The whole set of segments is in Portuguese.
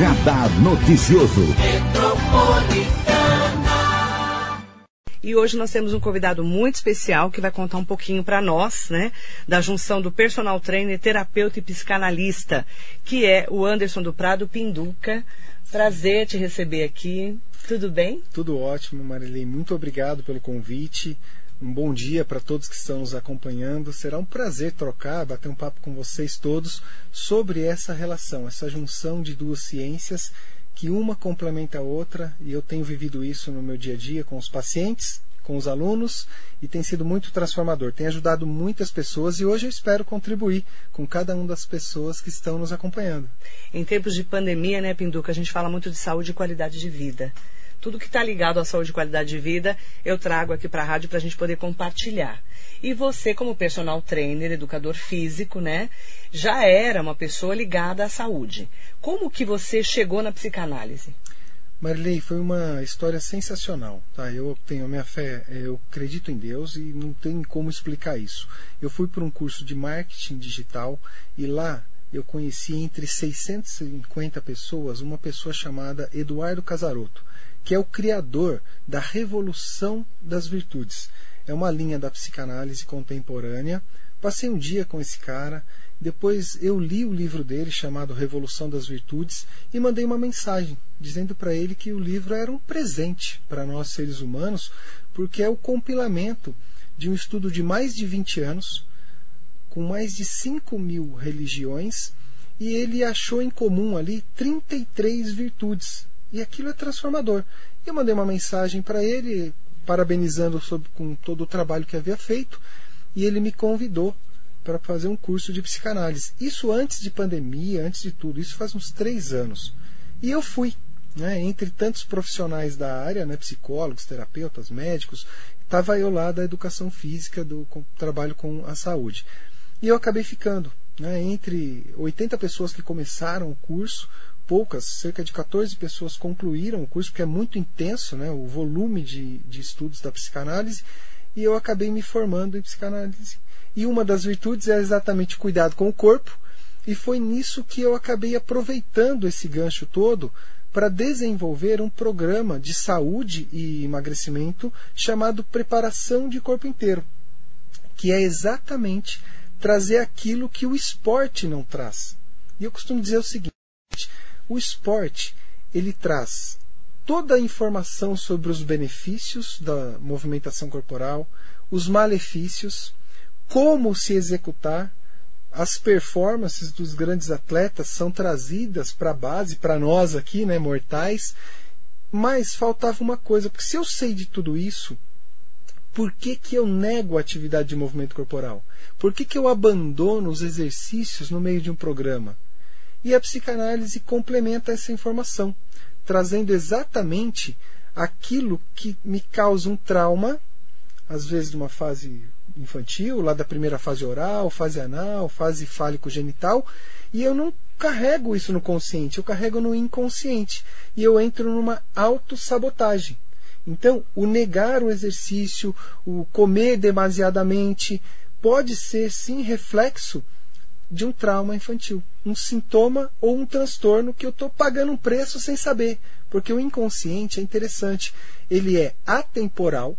Radar Noticioso. E hoje nós temos um convidado muito especial que vai contar um pouquinho para nós, né, da junção do personal trainer, terapeuta e psicanalista, que é o Anderson do Prado Pinduca. Prazer te receber aqui. Tudo bem? Tudo ótimo, Marilei. Muito obrigado pelo convite. Um bom dia para todos que estão nos acompanhando. Será um prazer trocar, bater um papo com vocês todos sobre essa relação, essa junção de duas ciências que uma complementa a outra e eu tenho vivido isso no meu dia a dia com os pacientes, com os alunos e tem sido muito transformador. Tem ajudado muitas pessoas e hoje eu espero contribuir com cada uma das pessoas que estão nos acompanhando. Em tempos de pandemia, né, Pinduca, a gente fala muito de saúde e qualidade de vida tudo que está ligado à saúde e qualidade de vida, eu trago aqui para a rádio para a gente poder compartilhar. E você, como personal trainer, educador físico, né, já era uma pessoa ligada à saúde. Como que você chegou na psicanálise? Marilei, foi uma história sensacional. Tá? Eu tenho a minha fé, eu acredito em Deus e não tem como explicar isso. Eu fui para um curso de marketing digital e lá eu conheci entre 650 pessoas uma pessoa chamada Eduardo Casaroto que é o criador da revolução das virtudes. É uma linha da psicanálise contemporânea. Passei um dia com esse cara, depois eu li o livro dele chamado Revolução das Virtudes e mandei uma mensagem dizendo para ele que o livro era um presente para nós seres humanos, porque é o compilamento de um estudo de mais de 20 anos, com mais de 5 mil religiões, e ele achou em comum ali 33 virtudes e aquilo é transformador. Eu mandei uma mensagem para ele, parabenizando sobre, com todo o trabalho que havia feito, e ele me convidou para fazer um curso de psicanálise. Isso antes de pandemia, antes de tudo, isso faz uns três anos. E eu fui. Né, entre tantos profissionais da área, né, psicólogos, terapeutas, médicos, estava eu lá da educação física, do com, trabalho com a saúde. E eu acabei ficando. Né, entre 80 pessoas que começaram o curso, poucas, cerca de 14 pessoas concluíram o curso, porque é muito intenso né, o volume de, de estudos da psicanálise, e eu acabei me formando em psicanálise. E uma das virtudes é exatamente cuidado com o corpo, e foi nisso que eu acabei aproveitando esse gancho todo para desenvolver um programa de saúde e emagrecimento chamado Preparação de Corpo Inteiro, que é exatamente trazer aquilo que o esporte não traz. E eu costumo dizer o seguinte: o esporte ele traz toda a informação sobre os benefícios da movimentação corporal, os malefícios, como se executar, as performances dos grandes atletas são trazidas para a base, para nós aqui, né, mortais. Mas faltava uma coisa, porque se eu sei de tudo isso, por que, que eu nego a atividade de movimento corporal? Por que, que eu abandono os exercícios no meio de um programa? E a psicanálise complementa essa informação, trazendo exatamente aquilo que me causa um trauma, às vezes de uma fase infantil, lá da primeira fase oral, fase anal, fase fálico-genital, e eu não carrego isso no consciente, eu carrego no inconsciente. E eu entro numa autossabotagem. Então, o negar o exercício, o comer demasiadamente, pode ser sim reflexo de um trauma infantil, um sintoma ou um transtorno que eu estou pagando um preço sem saber, porque o inconsciente é interessante, ele é atemporal.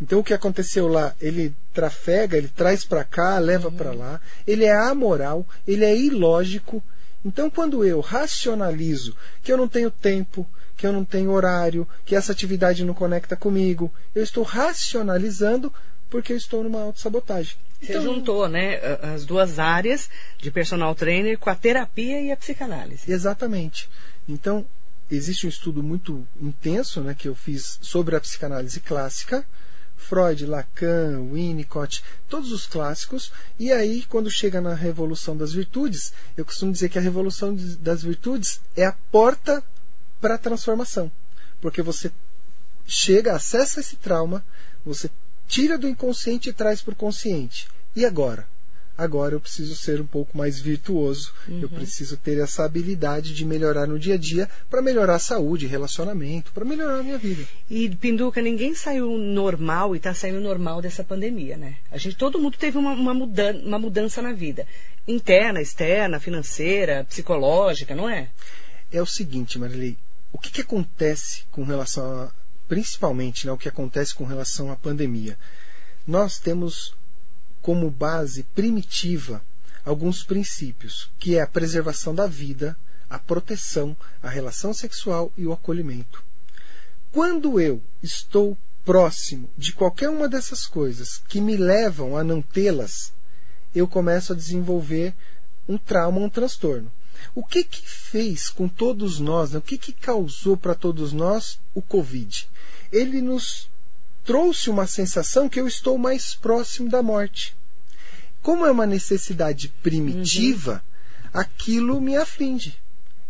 Então o que aconteceu lá, ele trafega, ele traz para cá, leva uhum. para lá. Ele é amoral, ele é ilógico. Então quando eu racionalizo que eu não tenho tempo, que eu não tenho horário, que essa atividade não conecta comigo, eu estou racionalizando porque eu estou numa autossabotagem. Você então, juntou, né, as duas áreas de personal trainer com a terapia e a psicanálise. Exatamente. Então, existe um estudo muito intenso, né, que eu fiz sobre a psicanálise clássica, Freud, Lacan, Winnicott, todos os clássicos. E aí, quando chega na Revolução das Virtudes, eu costumo dizer que a Revolução das Virtudes é a porta para a transformação. Porque você chega, acessa esse trauma, você tira do inconsciente e traz para o consciente. E agora? Agora eu preciso ser um pouco mais virtuoso, uhum. eu preciso ter essa habilidade de melhorar no dia a dia para melhorar a saúde, relacionamento, para melhorar a minha vida. E Pinduca, ninguém saiu normal e está saindo normal dessa pandemia, né? A gente, todo mundo teve uma, uma, mudan uma mudança na vida, interna, externa, financeira, psicológica, não é? é o seguinte, Marilei. O que, que acontece com relação a, principalmente, né, o que acontece com relação à pandemia? Nós temos como base primitiva alguns princípios, que é a preservação da vida, a proteção, a relação sexual e o acolhimento. Quando eu estou próximo de qualquer uma dessas coisas que me levam a não tê-las, eu começo a desenvolver um trauma, um transtorno. O que que fez com todos nós, né? o que que causou para todos nós o Covid? Ele nos trouxe uma sensação que eu estou mais próximo da morte. Como é uma necessidade primitiva, uhum. aquilo me aflige.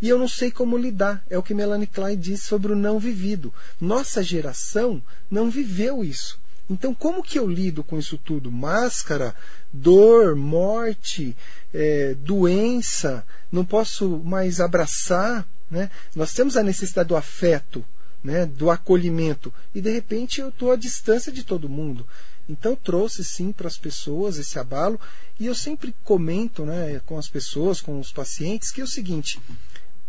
E eu não sei como lidar. É o que Melanie Klein diz sobre o não vivido. Nossa geração não viveu isso. Então, como que eu lido com isso tudo? Máscara, dor, morte, é, doença, não posso mais abraçar. Né? Nós temos a necessidade do afeto, né? do acolhimento. E de repente eu estou à distância de todo mundo. Então trouxe sim para as pessoas esse abalo. E eu sempre comento né, com as pessoas, com os pacientes, que é o seguinte: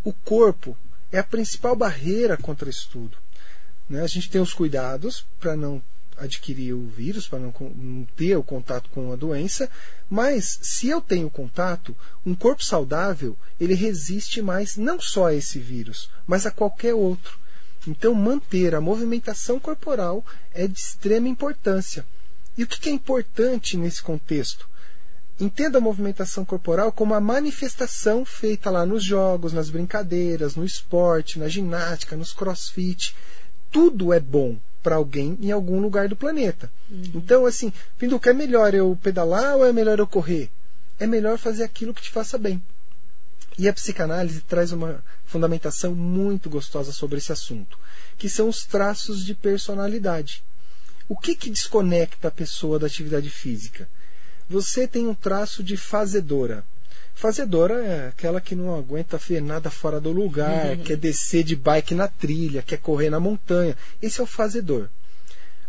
o corpo é a principal barreira contra isso tudo. Né? A gente tem os cuidados para não adquirir o vírus, para não, não, ter o contato com a doença, mas se eu tenho contato, um corpo saudável ele resiste mais não só a esse vírus, mas a qualquer outro. Então manter a movimentação corporal é de extrema importância. E o que é importante nesse contexto? Entenda a movimentação corporal como a manifestação feita lá nos jogos, nas brincadeiras, no esporte, na ginástica, nos crossfit. Tudo é bom para alguém em algum lugar do planeta. Uhum. Então, assim, Pinduca, é melhor eu pedalar ou é melhor eu correr? É melhor fazer aquilo que te faça bem. E a psicanálise traz uma fundamentação muito gostosa sobre esse assunto, que são os traços de personalidade. O que, que desconecta a pessoa da atividade física? Você tem um traço de fazedora. Fazedora é aquela que não aguenta ver nada fora do lugar, uhum. quer descer de bike na trilha, quer correr na montanha. Esse é o fazedor.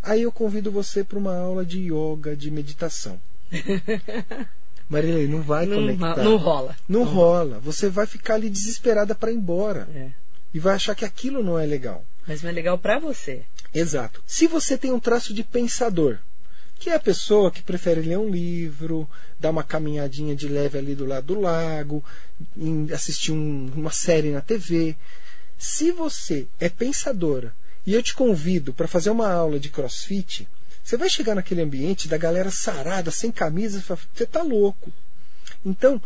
Aí eu convido você para uma aula de yoga, de meditação. Marilei, não vai não, conectar. Não rola. Não, não rola. Você vai ficar ali desesperada para ir embora. É. E vai achar que aquilo não é legal. Mas não é legal para você. Exato. Se você tem um traço de pensador, que é a pessoa que prefere ler um livro, dar uma caminhadinha de leve ali do lado do lago, assistir um, uma série na TV. Se você é pensadora e eu te convido para fazer uma aula de crossfit, você vai chegar naquele ambiente da galera sarada, sem camisa, você está louco. Então,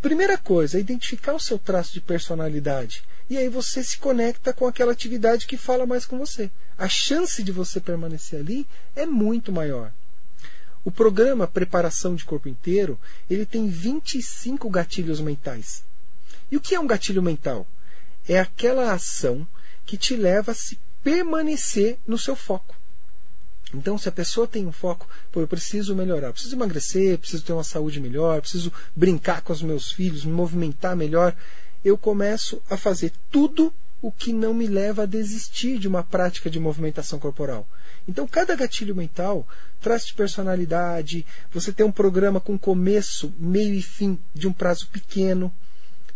primeira coisa, é identificar o seu traço de personalidade. E aí você se conecta com aquela atividade que fala mais com você. A chance de você permanecer ali é muito maior. O programa Preparação de Corpo Inteiro, ele tem 25 gatilhos mentais. E o que é um gatilho mental? É aquela ação que te leva a se permanecer no seu foco. Então, se a pessoa tem um foco, pô, eu preciso melhorar, preciso emagrecer, preciso ter uma saúde melhor, preciso brincar com os meus filhos, me movimentar melhor, eu começo a fazer tudo o que não me leva a desistir de uma prática de movimentação corporal. Então, cada gatilho mental traz de personalidade, você tem um programa com começo, meio e fim de um prazo pequeno.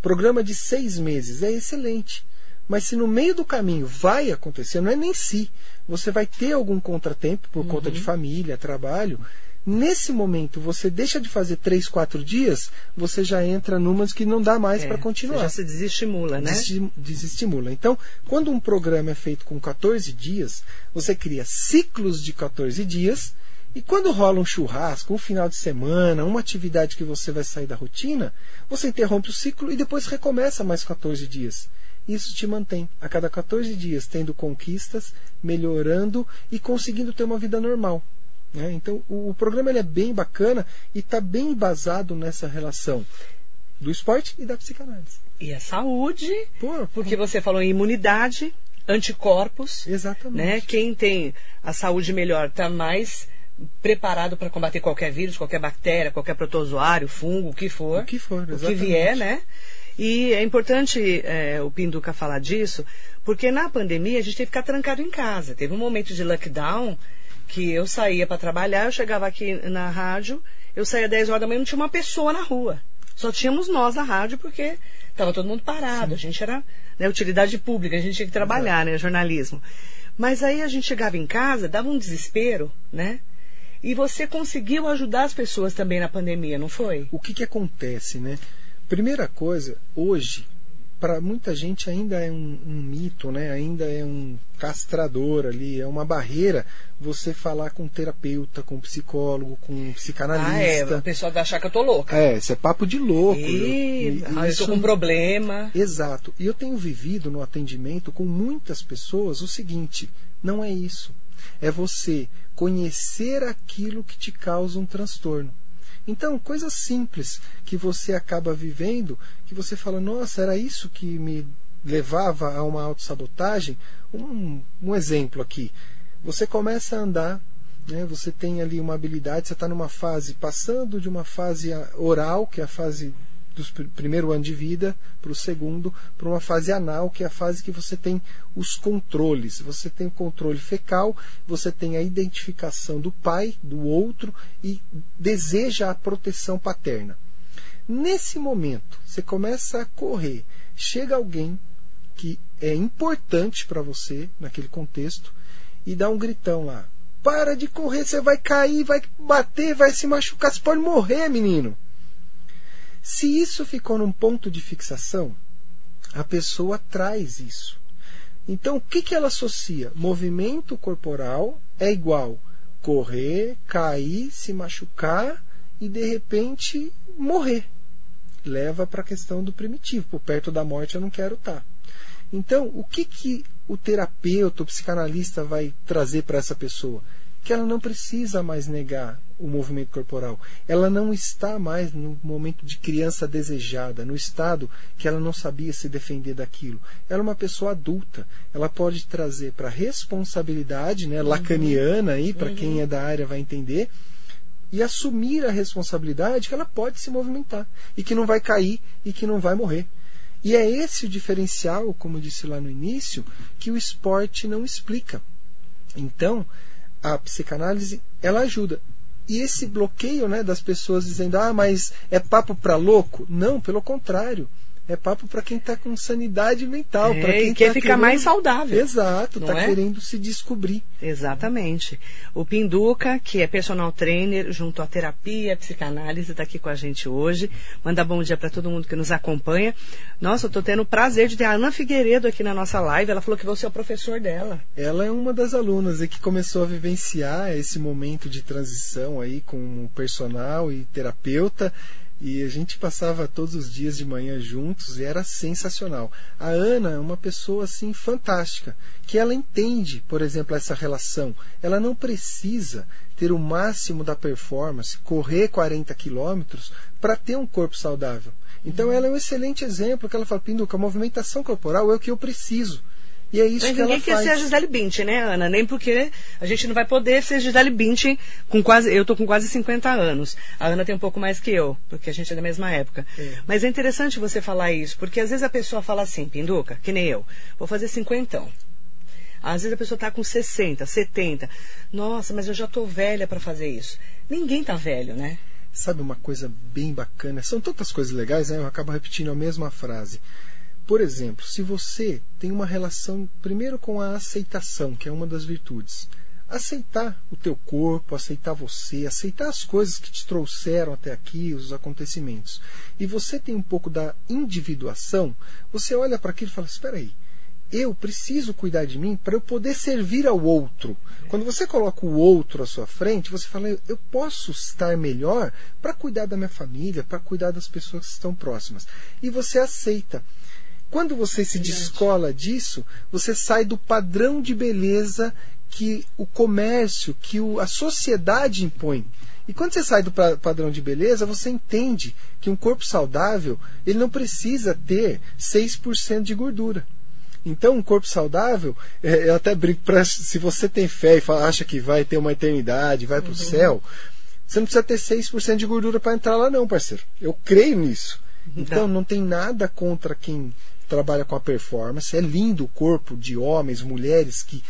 Programa de seis meses é excelente. Mas se no meio do caminho vai acontecer, não é nem se, você vai ter algum contratempo por uhum. conta de uhum. família, trabalho, Nesse momento, você deixa de fazer três, quatro dias, você já entra numas que não dá mais é, para continuar. Já se desestimula, né? Desestimula. Então, quando um programa é feito com 14 dias, você cria ciclos de 14 dias, e quando rola um churrasco, um final de semana, uma atividade que você vai sair da rotina, você interrompe o ciclo e depois recomeça mais 14 dias. Isso te mantém a cada 14 dias tendo conquistas, melhorando e conseguindo ter uma vida normal. Né? Então, o, o, programa ele é bem bacana e está bem embasado nessa relação do esporte e da psicanálise. E a saúde, Pô, porque você falou em imunidade, anticorpos. Exatamente. Né? Quem tem a saúde melhor está mais preparado para combater qualquer vírus, qualquer bactéria, qualquer protozoário, fungo, o que for. O que for, exatamente. O que vier, né? E é importante é, o Pinduca falar disso, porque na pandemia a gente teve que ficar trancado em casa. Teve um momento de lockdown que eu saía para trabalhar, eu chegava aqui na rádio, eu saía 10 horas da manhã e não tinha uma pessoa na rua. Só tínhamos nós na rádio porque estava todo mundo parado. Sim. A gente era né, utilidade pública, a gente tinha que trabalhar, Exato. né? Jornalismo. Mas aí a gente chegava em casa, dava um desespero, né? E você conseguiu ajudar as pessoas também na pandemia, não foi? O que, que acontece, né? Primeira coisa, hoje, para muita gente ainda é um, um, mito, né? ainda é um castrador ali, é uma barreira você falar com um terapeuta, com um psicólogo, com um psicanalista. Ah, é, o pessoal vai achar que eu tô louca. É, isso é papo de louco. E, eu, ah, eu tô com um problema. Exato. E eu tenho vivido no atendimento com muitas pessoas o seguinte: não é isso. É você conhecer aquilo que te causa um transtorno. Então, coisas simples que você acaba vivendo, que você fala, nossa, era isso que me levava a uma autossabotagem. Um, um exemplo aqui. Você começa a andar, né, você tem ali uma habilidade, você está numa fase, passando de uma fase oral, que é a fase do primeiro ano de vida para o segundo, para uma fase anal, que é a fase que você tem os controles. Você tem o controle fecal, você tem a identificação do pai, do outro e deseja a proteção paterna. Nesse momento, você começa a correr, chega alguém que é importante para você naquele contexto e dá um gritão lá. Para de correr, você vai cair, vai bater, vai se machucar, você pode morrer, menino. Se isso ficou num ponto de fixação, a pessoa traz isso. Então, o que, que ela associa? Movimento corporal é igual correr, cair, se machucar e de repente morrer. Leva para a questão do primitivo. Por perto da morte eu não quero estar. Tá. Então, o que, que o terapeuta, o psicanalista vai trazer para essa pessoa? que ela não precisa mais negar o movimento corporal. Ela não está mais no momento de criança desejada, no estado que ela não sabia se defender daquilo. Ela é uma pessoa adulta. Ela pode trazer para a responsabilidade, né, lacaniana aí, para uhum. quem é da área vai entender, e assumir a responsabilidade que ela pode se movimentar e que não vai cair e que não vai morrer. E é esse o diferencial, como eu disse lá no início, que o esporte não explica. Então, a psicanálise ela ajuda. E esse bloqueio né, das pessoas dizendo, ah, mas é papo para louco? Não, pelo contrário. É papo para quem está com sanidade mental, é, para quem quer tá ficar querendo... mais saudável. Exato, está é? querendo se descobrir. Exatamente. O Pinduca, que é personal trainer junto à terapia, à psicanálise, está aqui com a gente hoje. Manda bom dia para todo mundo que nos acompanha. Nossa, eu estou tendo o prazer de ter a Ana Figueiredo aqui na nossa live. Ela falou que você é o professor dela. Ela é uma das alunas e que começou a vivenciar esse momento de transição aí com o personal e terapeuta e a gente passava todos os dias de manhã juntos e era sensacional. A Ana é uma pessoa assim fantástica, que ela entende, por exemplo, essa relação. Ela não precisa ter o máximo da performance, correr 40 quilômetros para ter um corpo saudável. Então ela é um excelente exemplo que ela fala, Pinduca, a movimentação corporal é o que eu preciso. E é isso Mas que ninguém ela quer faz. ser a Gisele Bündchen, né, Ana? Nem porque a gente não vai poder ser Gisele Bündchen com quase... Eu tô com quase 50 anos. A Ana tem um pouco mais que eu, porque a gente é da mesma época. É. Mas é interessante você falar isso, porque às vezes a pessoa fala assim, Pinduca, que nem eu, vou fazer cinquentão. Às vezes a pessoa está com 60, 70. Nossa, mas eu já estou velha para fazer isso. Ninguém está velho, né? Sabe uma coisa bem bacana? São tantas coisas legais, né? Eu acabo repetindo a mesma frase. Por exemplo, se você tem uma relação primeiro com a aceitação, que é uma das virtudes, aceitar o teu corpo, aceitar você, aceitar as coisas que te trouxeram até aqui, os acontecimentos, e você tem um pouco da individuação, você olha para aquilo e fala: espera aí, eu preciso cuidar de mim para eu poder servir ao outro. Quando você coloca o outro à sua frente, você fala: eu posso estar melhor para cuidar da minha família, para cuidar das pessoas que estão próximas. E você aceita. Quando você se descola disso, você sai do padrão de beleza que o comércio, que o, a sociedade impõe. E quando você sai do padrão de beleza, você entende que um corpo saudável ele não precisa ter 6% de gordura. Então, um corpo saudável, é, eu até brinco, pra, se você tem fé e fala, acha que vai ter uma eternidade, vai para o uhum. céu, você não precisa ter 6% de gordura para entrar lá, não, parceiro. Eu creio nisso. Então, não tem nada contra quem trabalha com a performance. É lindo o corpo de homens, mulheres que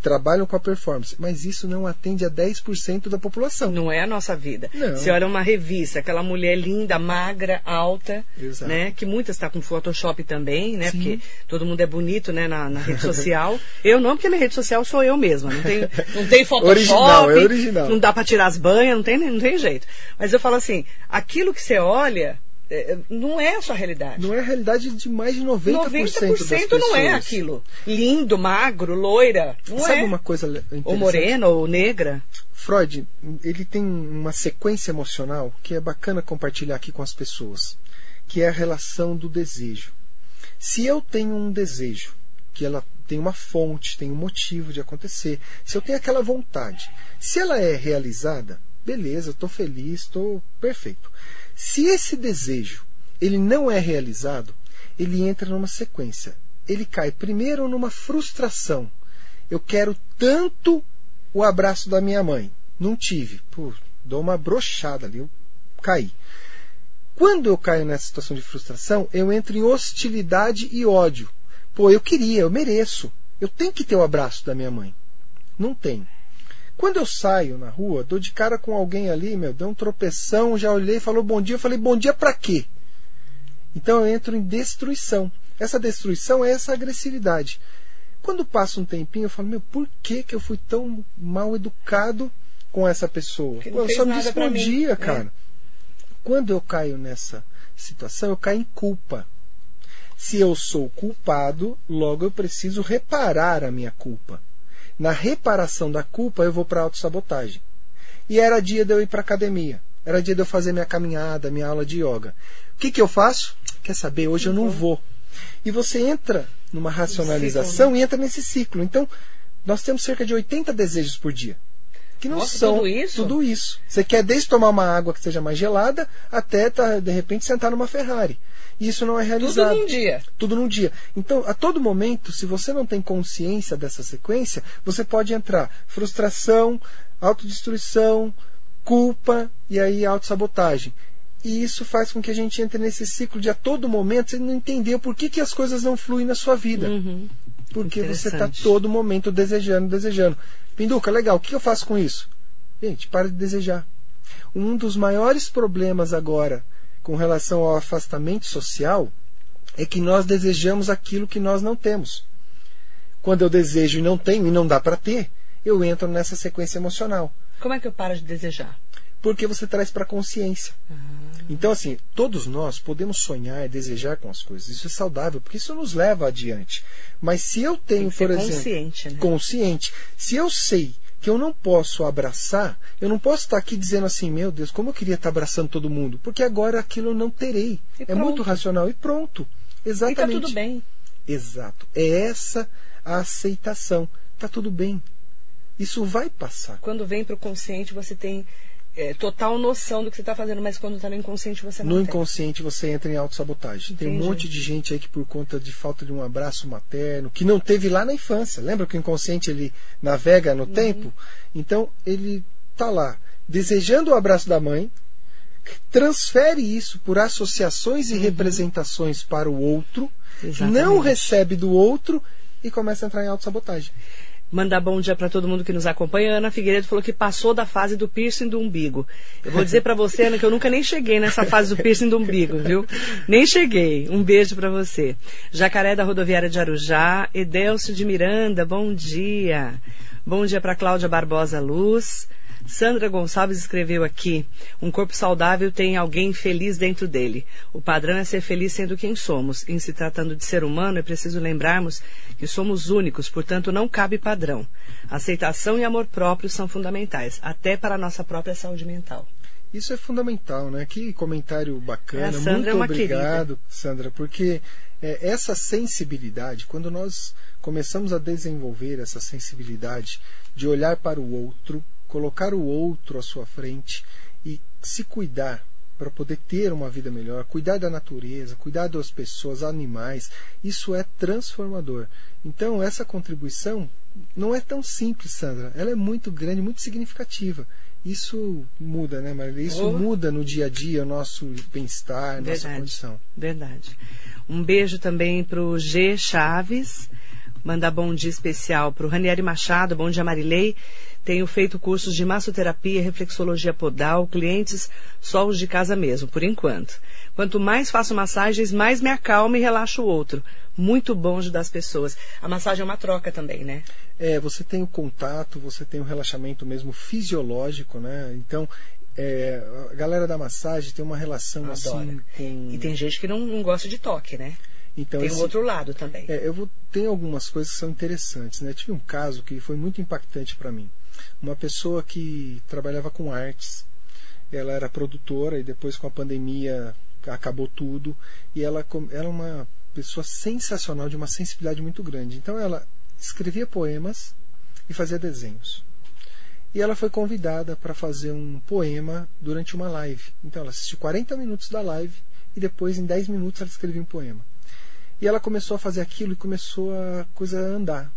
trabalham com a performance, mas isso não atende a 10% da população. Não é a nossa vida. Não. Você olha uma revista, aquela mulher linda, magra, alta, Exato. né? Que muitas está com Photoshop também, né? Sim. Porque todo mundo é bonito, né? Na, na rede social. eu não, porque minha rede social sou eu mesma. Não tem, não tem Photoshop. Original, é original. Não dá para tirar as banhas, não tem, não tem jeito. Mas eu falo assim, aquilo que você olha, não é a sua realidade. Não é a realidade de mais de 90%, 90% das pessoas. não é aquilo. Lindo, magro, loira. Não Sabe é. uma coisa? Ou morena, ou negra. Freud, ele tem uma sequência emocional que é bacana compartilhar aqui com as pessoas, que é a relação do desejo. Se eu tenho um desejo, que ela tem uma fonte, tem um motivo de acontecer, se eu tenho aquela vontade, se ela é realizada, beleza, estou feliz, estou perfeito. Se esse desejo ele não é realizado, ele entra numa sequência. Ele cai primeiro numa frustração. Eu quero tanto o abraço da minha mãe. Não tive. Pô, dou uma brochada ali, eu caí. Quando eu caio nessa situação de frustração, eu entro em hostilidade e ódio. Pô, eu queria, eu mereço. Eu tenho que ter o abraço da minha mãe. Não tem. Quando eu saio na rua, dou de cara com alguém ali, meu, deu um tropeção, já olhei, falou bom dia, eu falei bom dia pra quê? Então eu entro em destruição. Essa destruição é essa agressividade. Quando passa um tempinho, eu falo, meu, por que, que eu fui tão mal educado com essa pessoa? Eu só me nada disse pra bom mim. dia, É. cara. Quando eu caio nessa situação, eu caio em culpa. Se eu sou culpado, logo eu preciso reparar a minha culpa. Na reparação da culpa, eu vou para a autossabotagem. E era dia de eu ir para academia. Era dia de eu fazer minha caminhada, minha aula de yoga. O que, que eu faço? Quer saber? Hoje eu não vou. E você entra numa racionalização e entra nesse ciclo. Então, nós temos cerca de 80 desejos por dia. Que não Nossa, são tudo isso? tudo isso. Você quer desde tomar uma água que seja mais gelada até, tá, de repente, sentar numa Ferrari. E isso não é Tudo realizado num dia. tudo num dia. Então, a todo momento, se você não tem consciência dessa sequência, você pode entrar frustração, autodestruição, culpa e aí autossabotagem. E isso faz com que a gente entre nesse ciclo de a todo momento você não entender por que, que as coisas não fluem na sua vida. Uhum. Porque você está todo momento desejando, desejando. Pinduca, legal, o que eu faço com isso? Gente, para de desejar. Um dos maiores problemas agora com relação ao afastamento social é que nós desejamos aquilo que nós não temos. Quando eu desejo e não tenho e não dá para ter, eu entro nessa sequência emocional. Como é que eu paro de desejar? Porque você traz para a consciência. Então, assim, todos nós podemos sonhar e desejar com as coisas. Isso é saudável, porque isso nos leva adiante. Mas se eu tenho, por exemplo, consciente, né? consciente, se eu sei que eu não posso abraçar, eu não posso estar aqui dizendo assim, meu Deus, como eu queria estar abraçando todo mundo, porque agora aquilo eu não terei. E é pronto. muito racional e pronto. E Exatamente. tá tudo bem. Exato. É essa a aceitação. Tá tudo bem. Isso vai passar. Quando vem pro consciente, você tem é, total noção do que você está fazendo, mas quando está no inconsciente, você não No tem. inconsciente você entra em autossabotagem. Tem um monte de gente aí que por conta de falta de um abraço materno, que não teve lá na infância. Lembra que o inconsciente ele navega Uhum. no tempo? Então ele tá lá desejando o abraço da mãe, transfere isso por associações e representações para o outro, Uhum. Exatamente. não recebe do outro e começa a entrar em autossabotagem. Mandar bom dia para todo mundo que nos acompanha. Ana Figueiredo falou que passou da fase do piercing do umbigo. Eu vou dizer para você, Ana, que eu nunca nem cheguei nessa fase do piercing do umbigo, viu? Nem cheguei. Um beijo para você. Jacaré da Rodoviária de Arujá, Edelcio de Miranda, bom dia. Bom dia para Cláudia Barbosa Luz. Sandra Gonçalves escreveu aqui: um corpo saudável tem alguém feliz dentro dele. O padrão é ser feliz sendo quem somos. Em se tratando de ser humano, é preciso lembrarmos que somos únicos, portanto não cabe padrão. Aceitação e amor próprio são fundamentais, até para a nossa própria saúde mental. Isso é fundamental, né? Que comentário bacana. É, Muito é obrigado, Sandra, porque é, essa sensibilidade, quando nós começamos a desenvolver essa sensibilidade de olhar para o outro, colocar o outro à sua frente e se cuidar para poder ter uma vida melhor, cuidar da natureza, cuidar das pessoas, animais, isso é transformador. Então, essa contribuição não é tão simples, Sandra. Ela é muito grande, muito significativa. Isso muda, né, Marília? Isso Oh. muda no dia a dia o nosso bem-estar, nossa condição. Verdade. Um beijo também para o G Chaves. Mandar bom dia especial para o Ranieri Machado, bom dia Marilei. Tenho feito cursos de massoterapia, reflexologia podal, clientes só os de casa mesmo, por enquanto. Quanto mais faço massagens, mais me acalmo e relaxo o outro. Muito bom ajudar as pessoas. A massagem é uma troca também, né? É, você tem o contato, você tem o relaxamento mesmo fisiológico, né? Então, é, a galera da massagem tem uma relação Adora. assim com. E tem gente que não, não gosta de toque, né? Então, tem o esse- outro lado também. É, eu vou tem algumas coisas que são interessantes, né? Tive um caso que foi muito impactante para mim. Uma pessoa que trabalhava com artes, ela era produtora e depois com a pandemia acabou tudo e ela é uma pessoa sensacional de uma sensibilidade muito grande. Então ela escrevia poemas e fazia desenhos. E ela foi convidada para fazer um poema durante uma live. Então ela assistiu 40 minutos da live e depois em 10 minutos ela escrevia um poema. E ela começou a fazer aquilo e começou a coisa a andar.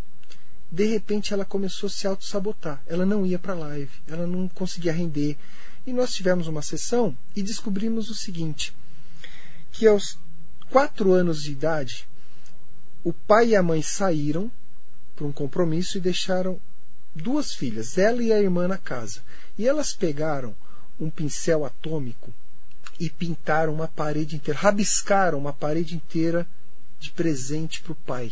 De repente ela começou a se auto-sabotar. Ela não ia para a live, ela não conseguia render. E nós tivemos uma sessão e descobrimos o seguinte: que aos quatro anos de idade, o pai e a mãe saíram para um compromisso e deixaram duas filhas, ela e a irmã, na casa. E elas pegaram um pincel atômico e pintaram uma parede inteira, rabiscaram uma parede inteira de presente para o pai.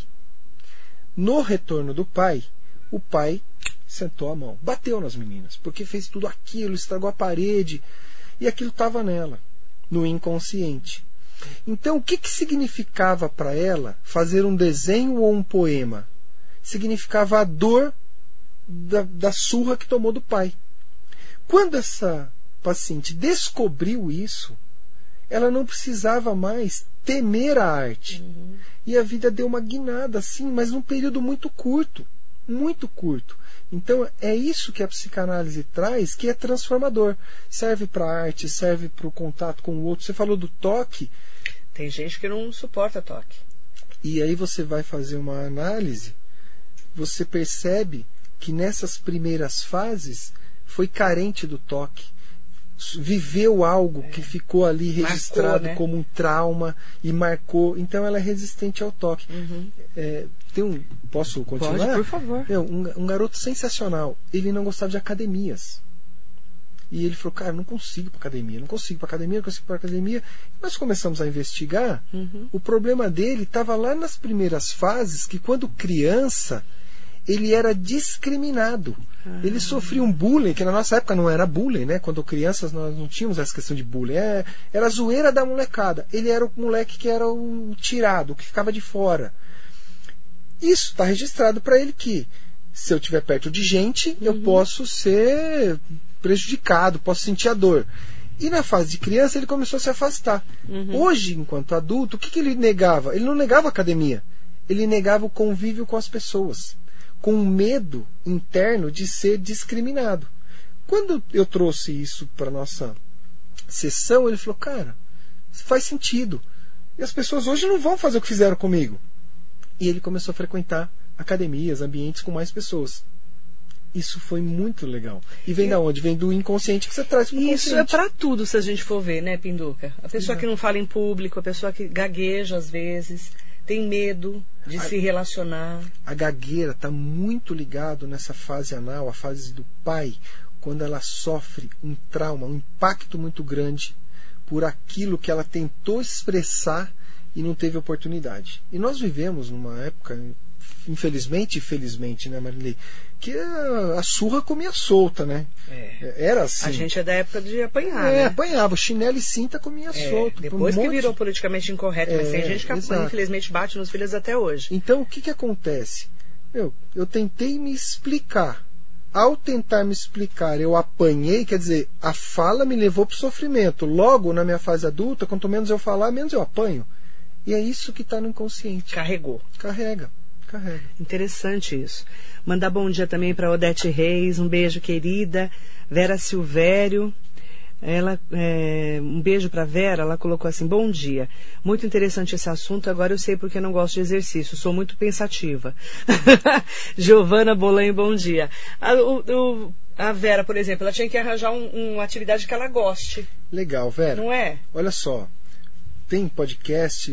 No retorno do pai, o pai sentou a mão, bateu nas meninas, porque fez tudo aquilo, estragou a parede, e aquilo estava nela, no inconsciente. Então, o que, que significava para ela fazer um desenho ou um poema? Significava a dor da, da surra que tomou do pai. Quando essa paciente descobriu isso, ela não precisava mais temer a arte. E a vida deu uma guinada, assim, mas num período muito curto. Muito curto. Então é isso que a psicanálise traz, que é transformador. Serve para a arte, serve para o contato com o outro. Você falou do toque, Tem gente que não suporta toque. e aí você vai fazer uma análise, você percebe que nessas primeiras fases foi carente do toque. Viveu algo que ficou ali Marcou, registrado né? como um trauma e marcou. Então ela é resistente ao toque. É, tem um, posso continuar? Pode, por favor. Meu, um, um garoto sensacional. Ele não gostava de academias. E ele falou, cara, não consigo ir pra academia, não consigo ir pra academia, não consigo ir pra academia. Nós começamos a investigar. O problema dele estava lá nas primeiras fases, que quando criança, ele era discriminado. Ele sofria um bullying, que na nossa época não era bullying, né? Quando crianças nós não tínhamos essa questão de bullying. É, era a zoeira da molecada. Ele era o moleque que era o tirado, o que ficava de fora. Isso está registrado para ele que se eu estiver perto de gente, eu posso ser prejudicado, posso sentir a dor. E na fase de criança ele começou a se afastar. Hoje, enquanto adulto, o que, que ele negava? Ele não negava a academia. Ele negava o convívio com as pessoas, com medo interno de ser discriminado. Quando eu trouxe isso para nossa sessão, ele falou: "Cara, faz sentido. E as pessoas hoje não vão fazer o que fizeram comigo". E ele começou a frequentar academias, ambientes com mais pessoas. Isso foi muito legal. E vem da onde? Vem do inconsciente que você traz para o Isso é para tudo, se a gente for ver, né, Pinduca? A pessoa que não fala em público, a pessoa que gagueja às vezes, tem medo de se relacionar. A gagueira está muito ligado nessa fase anal, a fase do pai, quando ela sofre um trauma, um impacto muito grande por aquilo que ela tentou expressar e não teve oportunidade. E nós vivemos numa época, infelizmente e felizmente, né, Marilei, que a, a surra comia solta, né? É. Era assim. A gente é da época de apanhar, é, né? apanhava, chinelo e cinta comia É, solto. depois Um que monte- virou politicamente incorreto, mas É, tem gente que exato. infelizmente bate nos filhos até hoje. Então, o que, que acontece? Meu, eu tentei me explicar. Ao tentar me explicar, eu apanhei, quer dizer, a fala me levou para o sofrimento. Logo, na minha fase adulta, quanto menos eu falar, menos eu apanho. E é isso que está no inconsciente. Carregou. Carrega, carrega. Interessante isso. Mandar bom dia também para Odete Reis, um beijo querida. Vera Silvério, ela, é, um beijo para Vera, ela colocou assim: Bom dia. Muito interessante esse assunto. Agora eu sei porque eu não gosto de exercício. Sou muito pensativa. Giovana Bolan, bom dia. A, o- a Vera, por exemplo, ela tinha que arranjar um- uma atividade que ela goste, Legal, Vera. não é? Olha só, tem podcast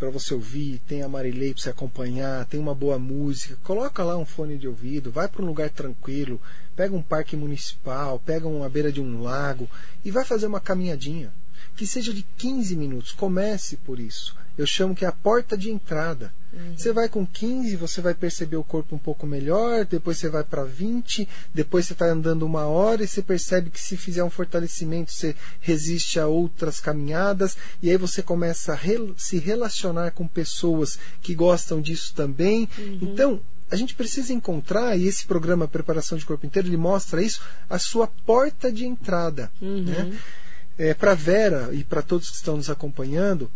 para você ouvir, tem a Marilei para você acompanhar, tem uma boa música. Coloca lá um fone de ouvido, vai para um lugar tranquilo, pega um parque municipal, pega uma beira de um lago e vai fazer uma caminhadinha. Que seja de 15 minutos. Comece por isso. Eu chamo que é a porta de entrada. Uhum. Você vai com 15, você vai perceber o corpo um pouco melhor, depois você vai para 20, depois você está andando uma hora e você percebe que se fizer um fortalecimento você resiste a outras caminhadas, e aí você começa a re se relacionar com pessoas que gostam disso também. Uhum. Então, a gente precisa encontrar, e esse programa Preparação de Corpo Inteiro, ele mostra isso, a sua porta de entrada. Uhum. Né? É, para Vera e para todos que estão nos acompanhando,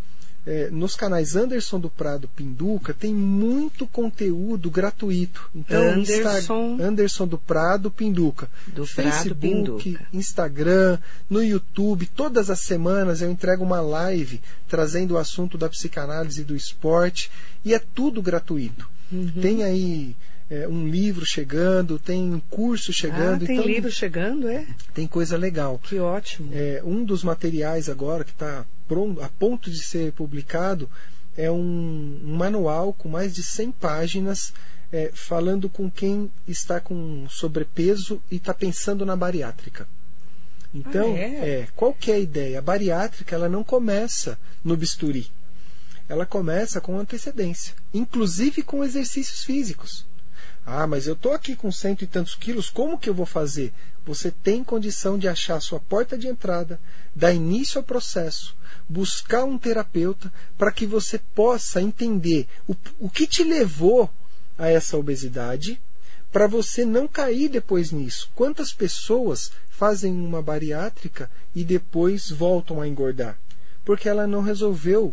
é, nos canais Anderson do Prado Pinduca tem muito conteúdo gratuito. Então, Anderson, Anderson do Prado Pinduca. Do Facebook, Prado Pinduca. Instagram, no YouTube, todas as semanas eu entrego uma live trazendo o assunto da psicanálise e do esporte. E é tudo gratuito. Uhum. Tem aí é, um livro chegando, tem um curso chegando. Ah, tem então, livro chegando, é? Tem coisa legal. Que ótimo. É, um dos materiais agora que está a ponto de ser publicado é um, um manual com mais de 100 páginas é, falando com quem está com sobrepeso e está pensando na bariátrica. Então, ah, é? é, qual que é a ideia? A bariátrica ela não começa no bisturi. Ela começa com antecedência, inclusive com exercícios físicos. Ah, mas eu estou aqui com cento e tantos quilos, como que eu vou fazer? Você tem condição de achar sua porta de entrada, dar início ao processo, buscar um terapeuta para que você possa entender o, o que te levou a essa obesidade, para você não cair depois nisso. Quantas pessoas fazem uma bariátrica e depois voltam a engordar? Porque ela não resolveu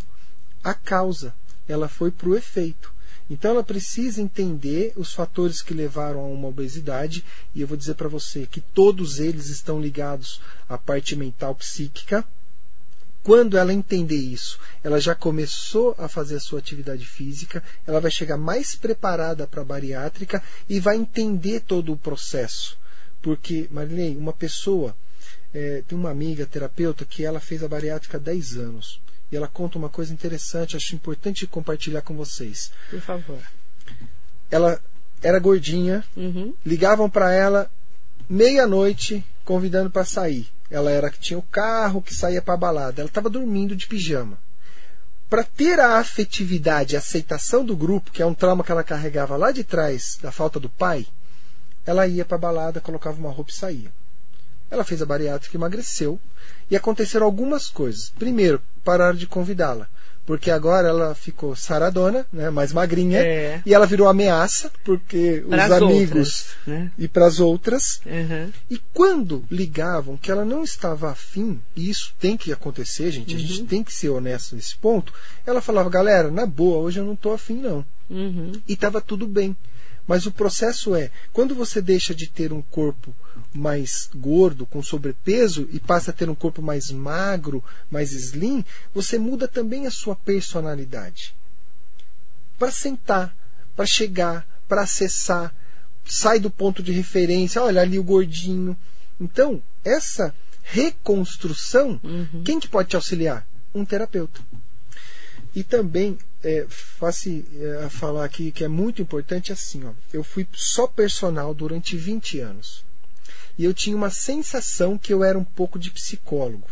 a causa, ela foi para o efeito. Então ela precisa entender os fatores que levaram a uma obesidade, e eu vou dizer para você que todos eles estão ligados à parte mental psíquica, quando ela entender isso, ela já começou a fazer a sua atividade física, ela vai chegar mais preparada para a bariátrica e vai entender todo o processo. Porque, Marilene, uma pessoa, é, tem uma amiga terapeuta que ela fez a bariátrica há 10 anos. E ela conta uma coisa interessante, acho importante compartilhar com vocês. Por favor. Ela era gordinha, uhum. ligavam para ela meia-noite convidando para sair. Ela era que tinha o carro, que saía para balada. Ela estava dormindo de pijama. Para ter a afetividade, a aceitação do grupo, que é um trauma que ela carregava lá de trás da falta do pai, ela ia para balada, colocava uma roupa e saía. Ela fez a bariátrica, emagreceu e aconteceram algumas coisas. Primeiro, pararam de convidá-la porque agora ela ficou saradona, né, mais magrinha, é. e ela virou ameaça, porque pras os amigos outras, né? e para as outras. Uhum. E quando ligavam que ela não estava afim, e isso tem que acontecer, gente, uhum. a gente tem que ser honesto nesse ponto, ela falava, galera, na boa, hoje eu não estou afim não. Uhum. E estava tudo bem. Mas o processo é, quando você deixa de ter um corpo mais gordo, com sobrepeso, e passa a ter um corpo mais magro, mais slim, você muda também a sua personalidade. Para sentar, para chegar, para acessar, sai do ponto de referência, olha ali o gordinho. Então, essa reconstrução, uhum. quem que pode te auxiliar? Um terapeuta. E também é, faço é, falar aqui que é muito importante assim, ó. Eu fui só personal durante 20 anos. E eu tinha uma sensação que eu era um pouco de psicólogo.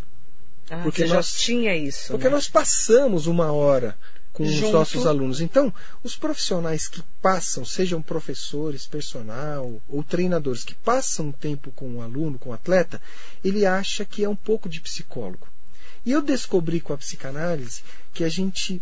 Ah, porque nós, já tinha isso. Porque né? nós passamos uma hora com Junto. os nossos alunos. Então, os profissionais que passam, sejam professores, personal ou treinadores, que passam um tempo com o aluno, com o atleta, ele acha que é um pouco de psicólogo. E eu descobri com a psicanálise que a gente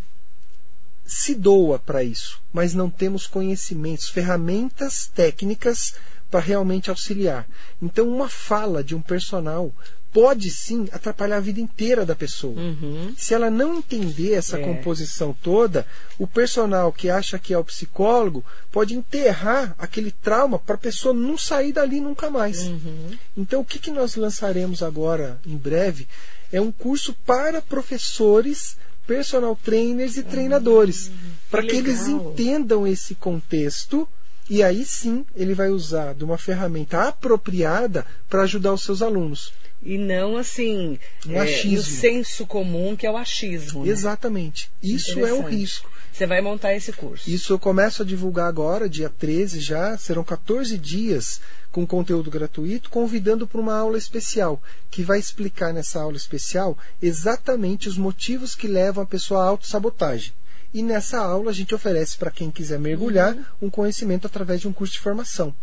se doa para isso, mas não temos conhecimentos, ferramentas técnicas para realmente auxiliar. Então, uma fala de um personal pode sim atrapalhar a vida inteira da pessoa. Uhum. Se ela não entender essa É. composição toda, o personal que acha que é o psicólogo pode enterrar aquele trauma para a pessoa não sair dali nunca mais. Uhum. Então, o que, que nós lançaremos agora, em breve, é um curso para professores, personal trainers e treinadores, para que eles legal. entendam esse contexto e aí sim ele vai usar de uma ferramenta apropriada para ajudar os seus alunos. E não assim, Um é, no senso comum, que é o achismo. né? Exatamente. Isso é o risco. Você vai montar esse curso. Isso eu começo a divulgar agora, dia 13 já. Serão 14 dias com conteúdo gratuito, convidando para uma aula especial, que vai explicar nessa aula especial exatamente os motivos que levam a pessoa à autossabotagem. E nessa aula a gente oferece para quem quiser mergulhar um conhecimento através de um curso de formação.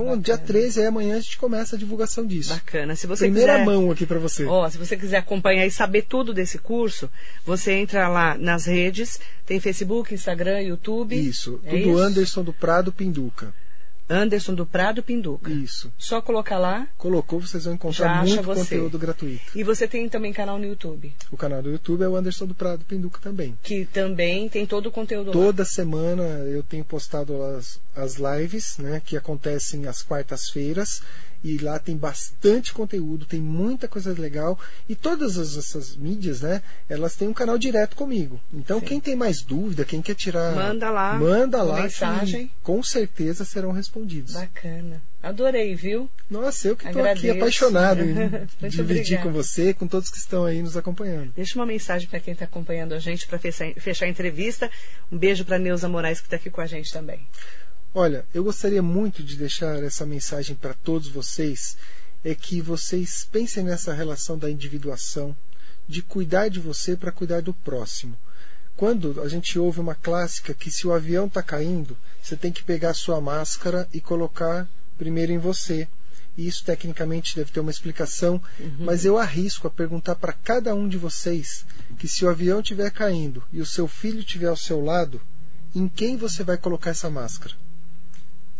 Então, dia 13 aí amanhã a gente começa a divulgação disso. Bacana. Se você Primeira quiser... mão aqui para você. Ó, se você quiser acompanhar e saber tudo desse curso, você entra lá nas redes, tem Facebook, Instagram, YouTube. Isso, É tudo isso? Anderson do Prado Pinduca. Anderson do Prado Pinduca. Isso. Só colocar lá Colocou, vocês vão encontrar muito você. conteúdo gratuito. e você tem também canal no YouTube, O canal do YouTube é o Anderson do Prado Pinduca também. que também tem todo o conteúdo lá. Toda semana eu tenho postado as, as lives, né, que acontecem às quartas-feiras. E lá tem bastante conteúdo, tem muita coisa legal. E todas as- essas mídias, né, elas têm um canal direto comigo. Então, Sim. quem tem mais dúvida, quem quer tirar. Manda lá Manda lá, mensagem. que com certeza serão respondidos. Bacana. Adorei, viu? Nossa, eu que estou aqui apaixonado em dividir obrigada. com você, com todos que estão aí nos acompanhando. Deixa uma mensagem para quem está acompanhando a gente para fechar, fechar a entrevista. Um beijo para Neuza Moraes que está aqui com a gente também. Olha, eu gostaria muito de deixar essa mensagem para todos vocês, é que vocês pensem nessa relação da individuação, de cuidar de você para cuidar do próximo. Quando a gente ouve uma clássica que se o avião está caindo, você tem que pegar a sua máscara e colocar primeiro em você. E isso tecnicamente deve ter uma explicação, mas eu arrisco a perguntar para cada um de vocês que se o avião estiver caindo e o seu filho estiver ao seu lado, em quem você vai colocar essa máscara?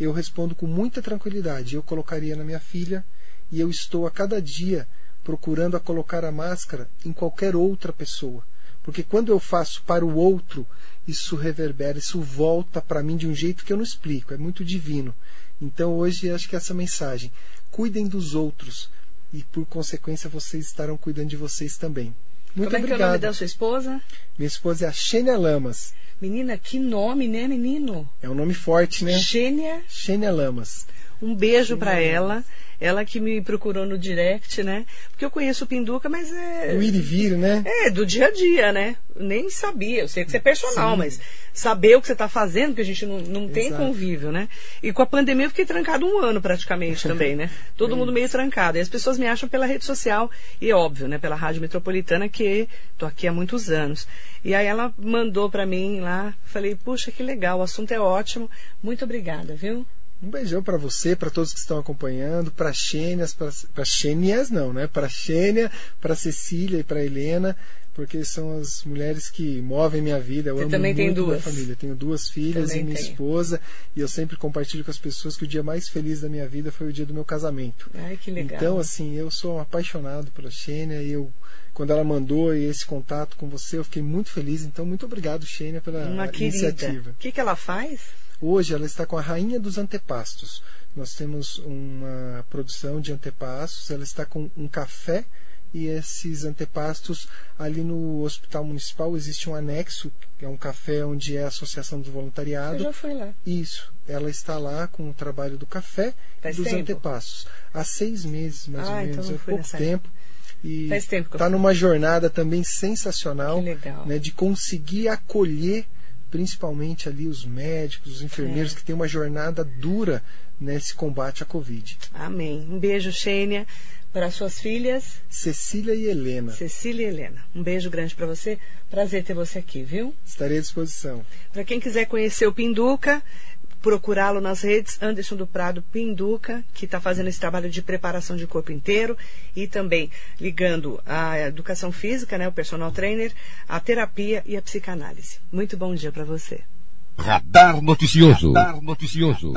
Eu respondo com muita tranquilidade. Eu colocaria na minha filha e eu estou a cada dia procurando a colocar a máscara em qualquer outra pessoa. Porque quando eu faço para o outro, isso reverbera, isso volta para mim de um jeito que eu não explico, é muito divino. Então hoje acho que essa mensagem, cuidem dos outros e por consequência vocês estarão cuidando de vocês também. Muito Como é que é o nome obrigado. da sua esposa? Minha esposa é a Xênia Lamas. Menina, que nome, né, menino? É um nome forte, né? Xênia. Xênia Lamas. Um beijo para ela. Ela que me procurou no direct, né? Porque eu conheço o Pinduca, mas é. O ir e vir, né? É, do dia a dia, né? Nem sabia. Eu sei que você é personal, mas saber o que você está fazendo, porque a gente não, não tem Exato. convívio, né? E com a pandemia eu fiquei trancado um ano praticamente também, né? Todo mundo meio trancado. E as pessoas me acham pela rede social e, é óbvio, né? Pela Rádio Metropolitana, que tô aqui há muitos anos. E aí ela mandou para mim lá, falei, puxa, que legal, o assunto é ótimo. Muito obrigada, viu? Um beijão para você, para todos que estão acompanhando, para Xênias, para Xênias não, né? Para Xênia, para Cecília e para Helena, porque são as mulheres que movem minha vida. Eu Você amo também tem muito minha duas? família. Tenho duas filhas Também e minha esposa, e eu sempre compartilho com as pessoas que o dia mais feliz da minha vida foi o dia do meu casamento. Ai, que legal. Então, assim, eu sou um apaixonado pela Xênia e eu quando ela mandou esse contato com você, eu fiquei muito feliz. Então, muito obrigado, Xênia, pela Uma iniciativa. O que, que ela faz? Hoje ela está com a Rainha dos Antepastos. Nós temos uma produção de antepastos, ela está com um café e esses antepastos ali no Hospital Municipal existe um anexo, que é um café onde é a Associação do Eu Voluntariado. já fui lá. Isso, ela está lá com o trabalho do café Faz e dos tempo? antepassos. Há seis meses, mais Ah, ou então menos, não é pouco tempo. E Faz tempo eu está numa jornada também sensacional né, de conseguir acolher principalmente ali os médicos, os enfermeiros É. que têm uma jornada dura nesse combate à Covid. Amém. Um beijo, Xênia, para suas filhas, Cecília e Helena, Cecília e Helena. Um beijo grande para você. Prazer ter você aqui, viu? estarei à disposição. Para quem quiser conhecer o Pinduca, procurá-lo nas redes, Anderson do Prado Pinduca, que está fazendo esse trabalho de preparação de corpo inteiro e também ligando a educação física, né, o personal trainer, a terapia e a psicanálise. Muito bom dia para você. Radar noticioso. Radar noticioso.